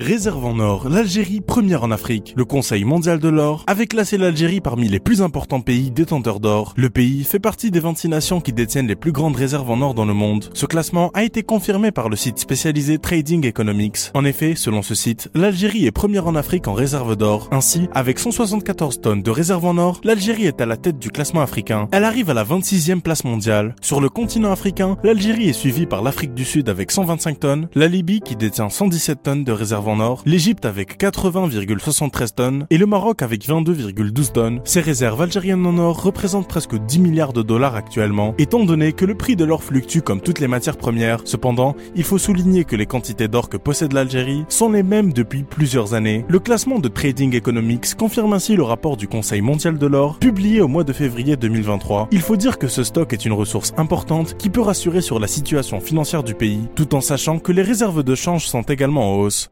Réserve en or, l'Algérie première en Afrique. Le Conseil mondial de l'or avait classé l'Algérie parmi les plus importants pays détenteurs d'or. Le pays fait partie des 26 nations qui détiennent les plus grandes réserves en or dans le monde. Ce classement a été confirmé par le site spécialisé Trading Economics. En effet, selon ce site, l'Algérie est première en Afrique en réserve d'or. Ainsi, avec 174 tonnes de réserve en or, l'Algérie est à la tête du classement africain. Elle arrive à la 26e place mondiale. Sur le continent africain, l'Algérie est suivie par l'Afrique du Sud avec 125 tonnes, la Libye qui détient 117 tonnes de réserve en or, l'Égypte avec 80,73 tonnes et le Maroc avec 22,12 tonnes. Ces réserves algériennes en or représentent presque 10 milliards de dollars actuellement, étant donné que le prix de l'or fluctue comme toutes les matières premières. Cependant, il faut souligner que les quantités d'or que possède l'Algérie sont les mêmes depuis plusieurs années. Le classement de Trading Economics confirme ainsi le rapport du Conseil mondial de l'or publié au mois de février 2023. Il faut dire que ce stock est une ressource importante qui peut rassurer sur la situation financière du pays, tout en sachant que les réserves de change sont également en hausse.